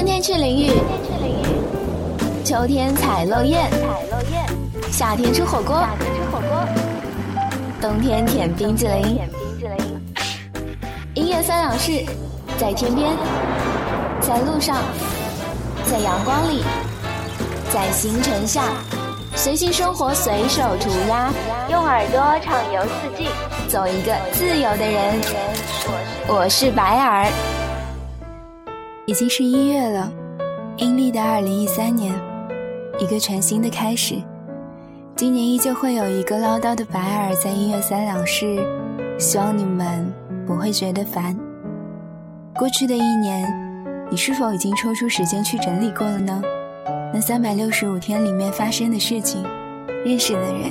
春天去淋浴，秋天采漏叶，夏天吃火锅，冬天舔冰激凌。音乐三两事，在天边，在路上，在阳光里，在星辰下，随性生活，随手涂鸦，用耳朵畅游四季，做一个自由的人。我是白尔。已经是一月了，阴历的二零一三年，一个全新的开始。今年依旧会有一个唠叨的白尔在音乐三两事，希望你们不会觉得烦。过去的一年，你是否已经抽出时间去整理过了呢？那三百六十五天里面发生的事情，认识的人，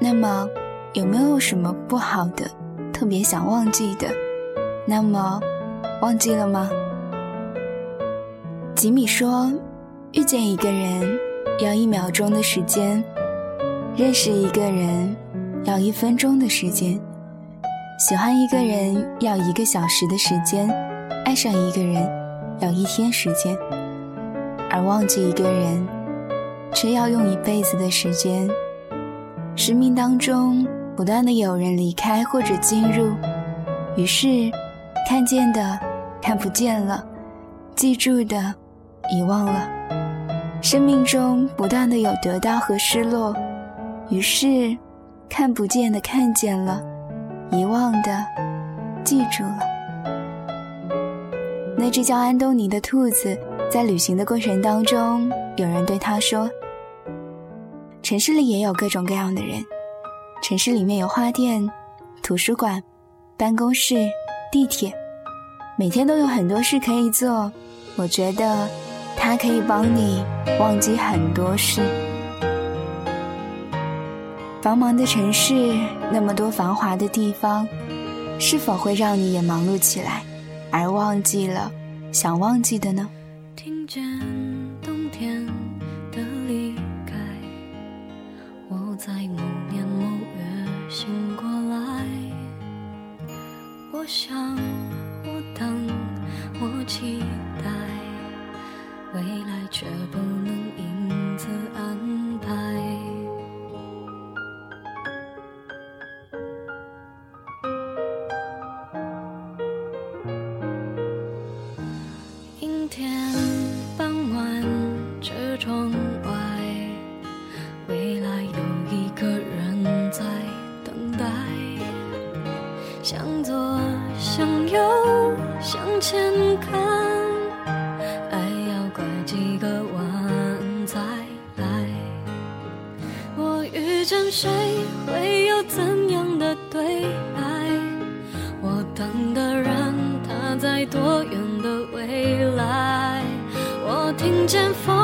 那么有没有什么不好的，特别想忘记的？那么。忘记了吗？吉米说：“遇见一个人要一秒钟的时间，认识一个人要一分钟的时间，喜欢一个人要一个小时的时间，爱上一个人要一天时间，而忘记一个人却要用一辈子的时间。生命当中不断的有人离开或者进入，于是看见的。”看不见了，记住的，遗忘了。生命中不断的有得到和失落，于是看不见的看见了，遗忘的记住了。那只叫安东尼的兔子，在旅行的过程当中，有人对他说：“城市里也有各种各样的人，城市里面有花店、图书馆、办公室、地铁。”每天都有很多事可以做，我觉得它可以帮你忘记很多事。繁忙的城市，那么多繁华的地方，是否会让你也忙碌起来，而忘记了想忘记的呢？听见冬天的离开，我在某年某月醒过来，我想。我等，我期待未来，却不能向右。向前看，爱要拐几个弯才来。我遇见谁，会有怎样的对白？我等的人，他在多远的未来？我听见风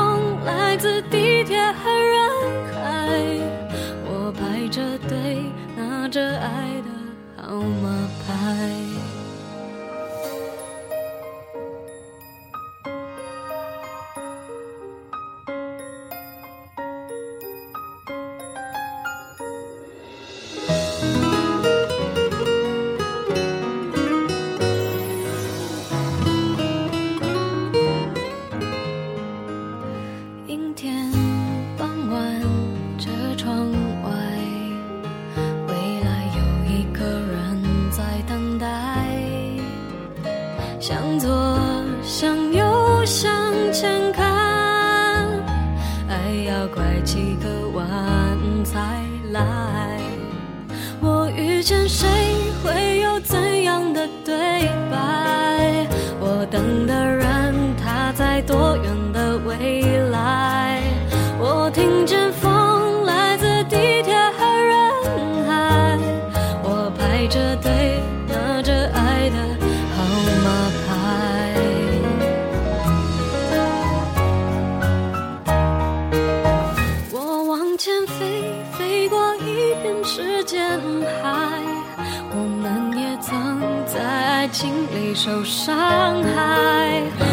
会受伤害。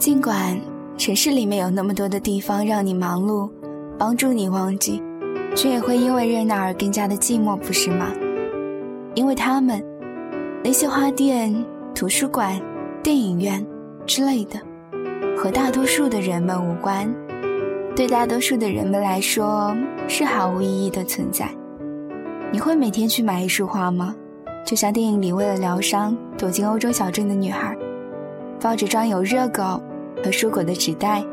尽管城市里面有那么多的地方让你忙碌，帮助你忘记，却也会因为热闹而更加的寂寞，不是吗？因为他们，那些花店、图书馆、电影院之类的，和大多数的人们无关。对大多数的人们来说，是毫无意义的存在。你会每天去买一束花吗？就像电影里为了疗伤躲进欧洲小镇的女孩，抱着装有热狗。和蔬果的纸袋，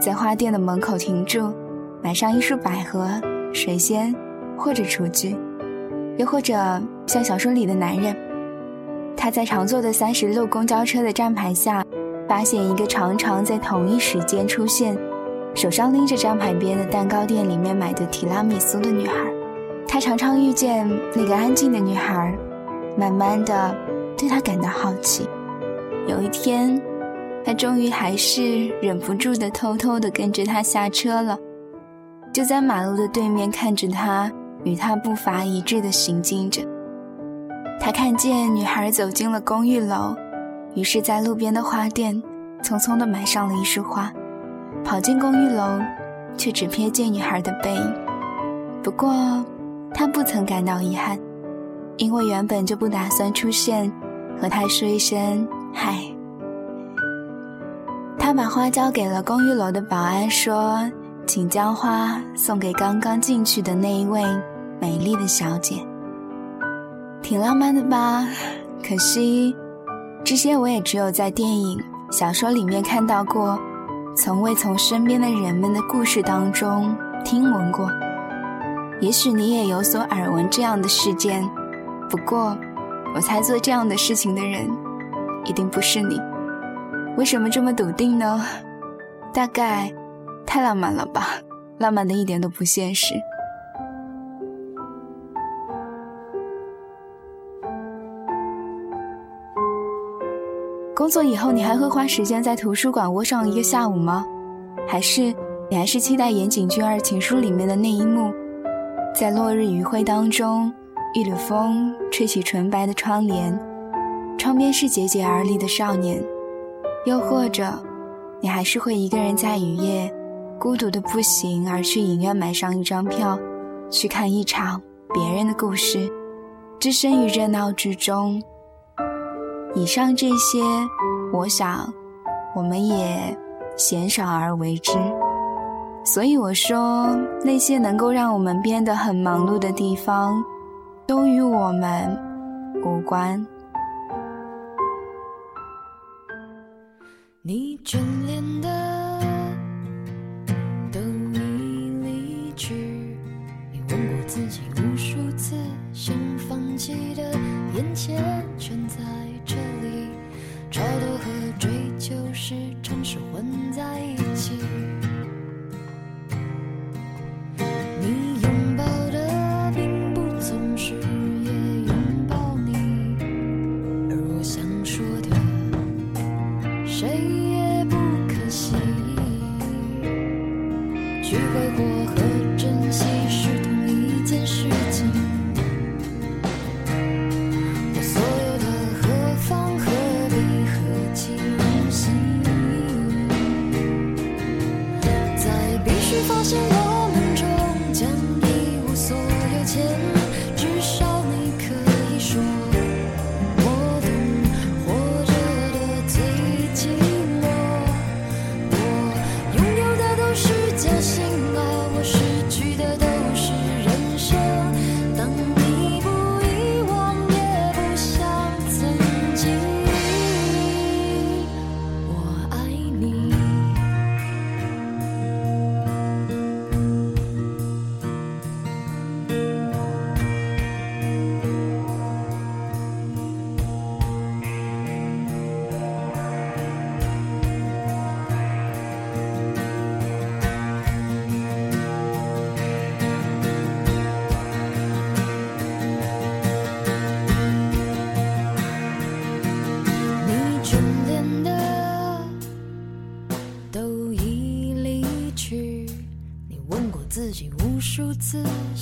在花店的门口停住，买上一束百合、水仙或者雏菊，又或者像小说里的男人，他在常坐的三十路公交车的站牌下，发现一个常常在同一时间出现，手上拎着站牌边的蛋糕店里面买的提拉米苏的女孩。他常常遇见那个安静的女孩，慢慢的对她感到好奇。有一天。他终于还是忍不住的偷偷的跟着他下车了，就在马路的对面看着他与他步伐一致的行进着。他看见女孩走进了公寓楼，于是，在路边的花店匆匆的买上了一束花，跑进公寓楼，却只瞥见女孩的背影。不过，他不曾感到遗憾，因为原本就不打算出现，和他说一声嗨。他把花交给了公寓楼的保安，说：“请将花送给刚刚进去的那一位美丽的小姐。”挺浪漫的吧？可惜，这些我也只有在电影、小说里面看到过，从未从身边的人们的故事当中听闻过。也许你也有所耳闻这样的事件，不过，我猜做这样的事情的人，一定不是你。为什么这么笃定呢？大概太浪漫了吧，浪漫的一点都不现实。工作以后，你还会花时间在图书馆窝上一个下午吗？还是你还是期待岩井俊二情书里面的那一幕，在落日余晖当中，一缕风吹起纯白的窗帘，窗边是节节而立的少年。又或者，你还是会一个人在雨夜，孤独的不行，而去影院买上一张票，去看一场别人的故事，置身于热闹之中。以上这些，我想，我们也鲜少而为之。所以我说，那些能够让我们变得很忙碌的地方，都与我们无关。你眷恋的等你离去，你问过自己无数次，想放弃的眼前全在这里，超脱和追求时常是混在一起。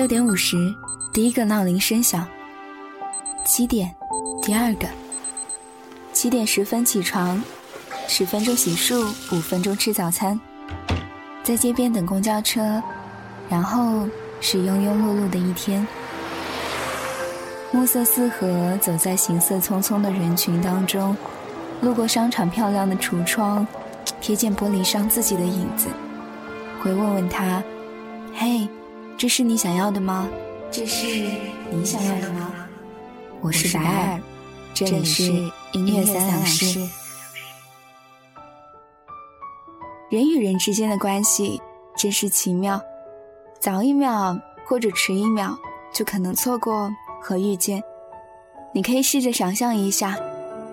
六点五十，第一个闹铃声响。七点，第二个。七点十分起床，十分钟洗漱，五分钟吃早餐，在街边等公交车，然后是庸庸碌碌的一天。暮色四合，走在行色匆匆的人群当中，路过商场漂亮的橱窗，瞥见玻璃上自己的影子，会问问他：“嘿。”这是你想要的吗？这是你想要的吗？我是白尔，这里是音乐三两事。人与人之间的关系真是奇妙，早一秒或者迟一秒，就可能错过和遇见。你可以试着想象一下，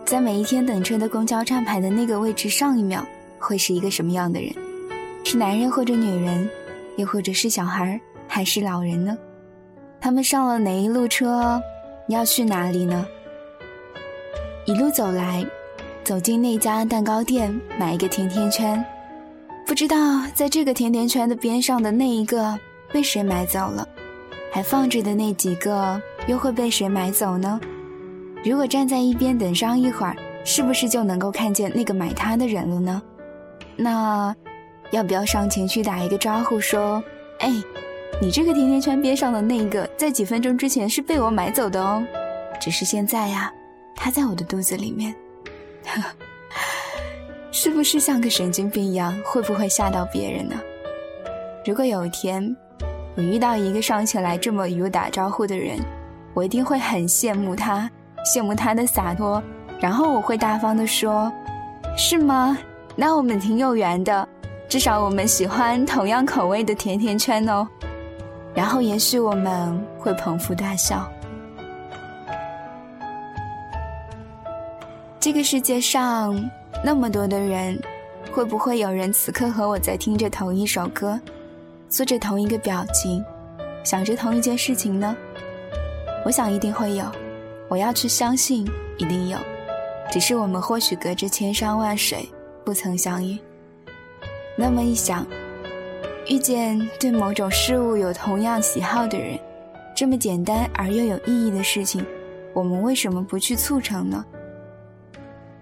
在每一天等车的公交站牌的那个位置，上一秒会是一个什么样的人？是男人或者女人，又或者是小孩？还是老人呢？他们上了哪一路车？要去哪里呢？一路走来，走进那家蛋糕店，买一个甜甜圈。不知道在这个甜甜圈的边上的那一个被谁买走了，还放着的那几个又会被谁买走呢？如果站在一边等上一会儿，是不是就能够看见那个买它的人了呢？那要不要上前去打一个招呼，说：“哎？”你这个甜甜圈边上的那个，在几分钟之前是被我买走的哦，只是现在呀，它在我的肚子里面，是不是像个神经病一样？会不会吓到别人呢？如果有一天我遇到一个上前来这么与我打招呼的人，我一定会很羡慕他，羡慕他的洒脱，然后我会大方的说：“是吗？那我们挺有缘的，至少我们喜欢同样口味的甜甜圈哦。”然后也许我们会捧腹大笑。这个世界上那么多的人，会不会有人此刻和我在听着同一首歌，做着同一个表情，想着同一件事情呢？我想一定会有，我要去相信一定有，只是我们或许隔着千山万水不曾相遇。那么一想，遇见对某种事物有同样喜好的人，这么简单而又有意义的事情，我们为什么不去促成呢？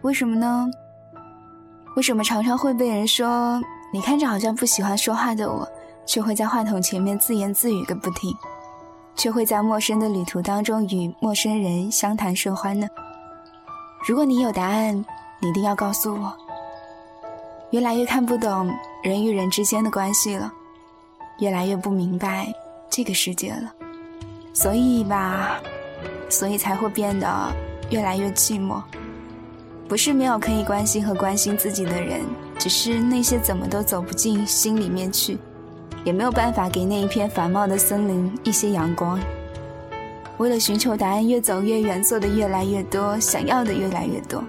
为什么呢？为什么常常会被人说，你看着好像不喜欢说话的我，却会在话筒前面自言自语个不停，却会在陌生的旅途当中与陌生人相谈甚欢呢？如果你有答案，你一定要告诉我。越来越看不懂人与人之间的关系了，越来越不明白这个世界了，所以吧，所以才会变得越来越寂寞。不是没有可以关心和关心自己的人，只是那些怎么都走不进心里面去，也没有办法给那一片繁茂的森林一些阳光。为了寻求答案，越走越远，做的越来越多，想要的越来越多，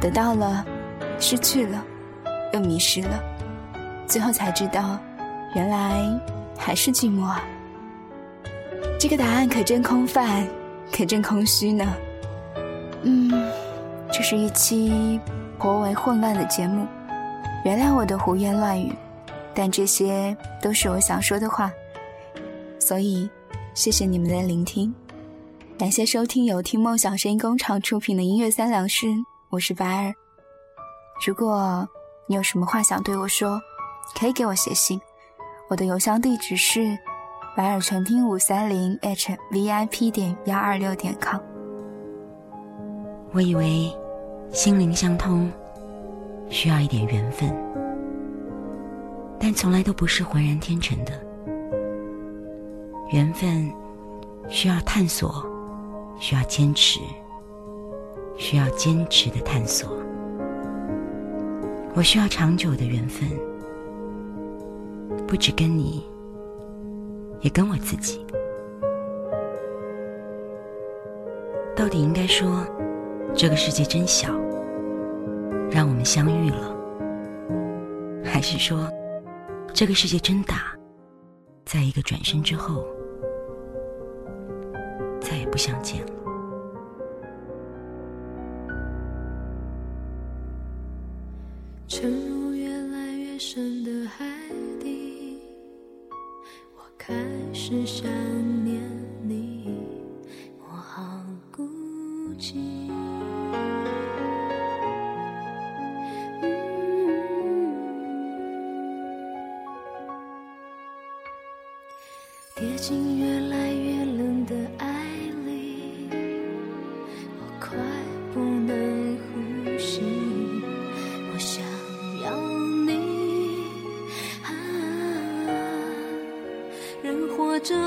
得到了，失去了，又迷失了，最后才知道，原来还是寂寞啊！这个答案可真空泛，可真空虚呢。嗯。这是一期颇为混乱的节目，原谅我的胡言乱语，但这些都是我想说的话，所以谢谢你们的聆听，感谢收听由听梦想声音工厂出品的音乐三两事，我是白儿。如果你有什么话想对我说，可以给我写信，我的邮箱地址是白尔全拼五三零 h v i p 点幺二六点 com。我以为心灵相通需要一点缘分，但从来都不是浑然天成的。缘分需要探索，需要坚持，需要坚持的探索。我需要长久的缘分，不止跟你，也跟我自己。到底应该说？这个世界真小，让我们相遇了；还是说，这个世界真大，在一个转身之后，再也不相见了。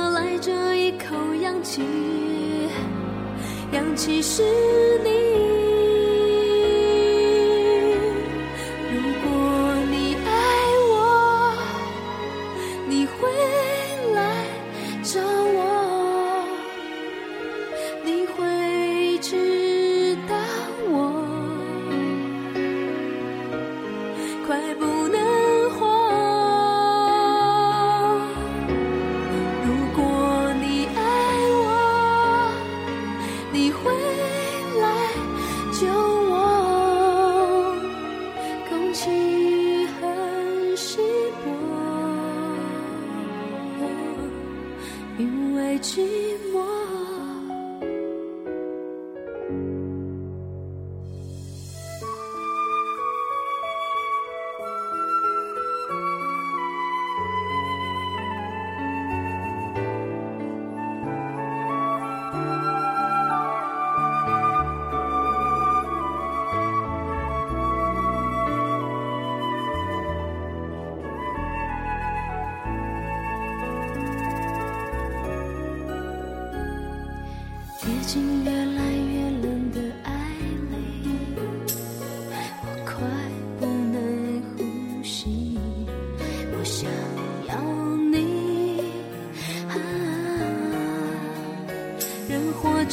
来这一口氧气氧气是你太寂寞。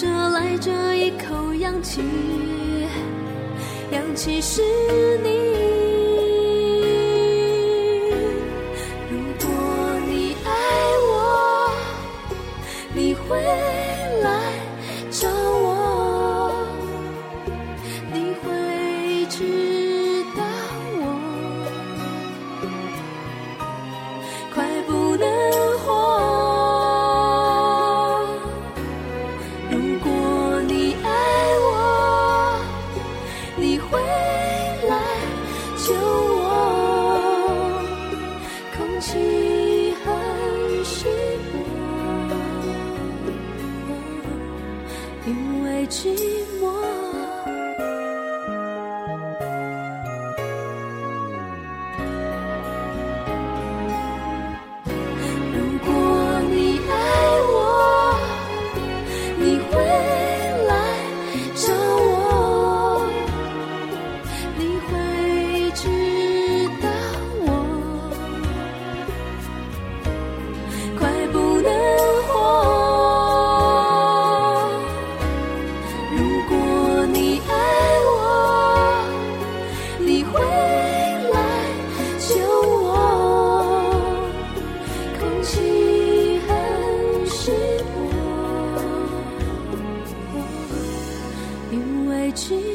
这来这一口氧气氧气是你只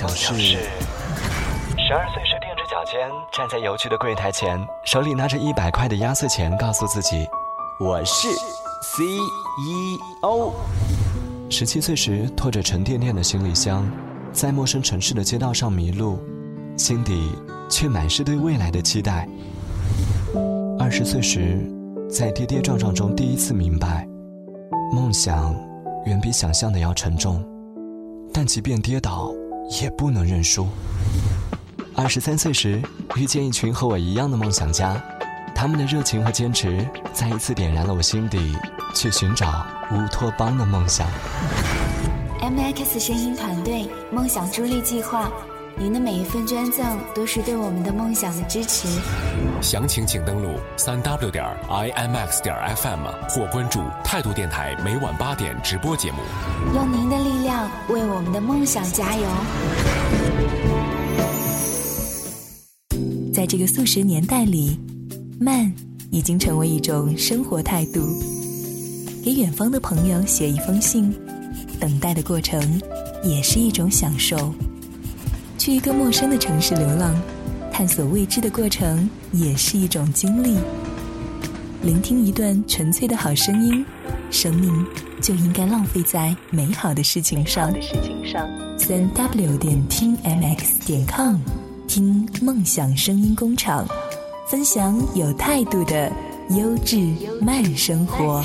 想是，十二岁时踮着脚尖站在邮局的柜台前，手里拿着一百块的压岁钱，告诉自己：“我是 CEO。”十七岁时拖着沉甸甸的行李箱，在陌生城市的街道上迷路，心底却满是对未来的期待。二十岁时，在跌跌撞撞中第一次明白，梦想远比想象的要沉重，但即便跌倒。也不能认输。二十三岁时，遇见一群和我一样的梦想家，他们的热情和坚持再一次点燃了我心底去寻找乌托邦的梦想。M X 声音团队梦想助力计划，您的每一份捐赠都是对我们的梦想的支持。详情请登录三 W 点 I M X 点 F M 或关注态度电台每晚八点直播节目。用您的力量为我们的梦想加油。在这个速食年代里，慢已经成为一种生活态度。给远方的朋友写一封信，等待的过程也是一种享受。去一个陌生的城市流浪，探索未知的过程也是一种经历。聆听一段纯粹的好声音，生命就应该浪费在美好的事情上。三 w 点听 mx 点 com，听梦想声音工厂，分享有态度的优质慢生活。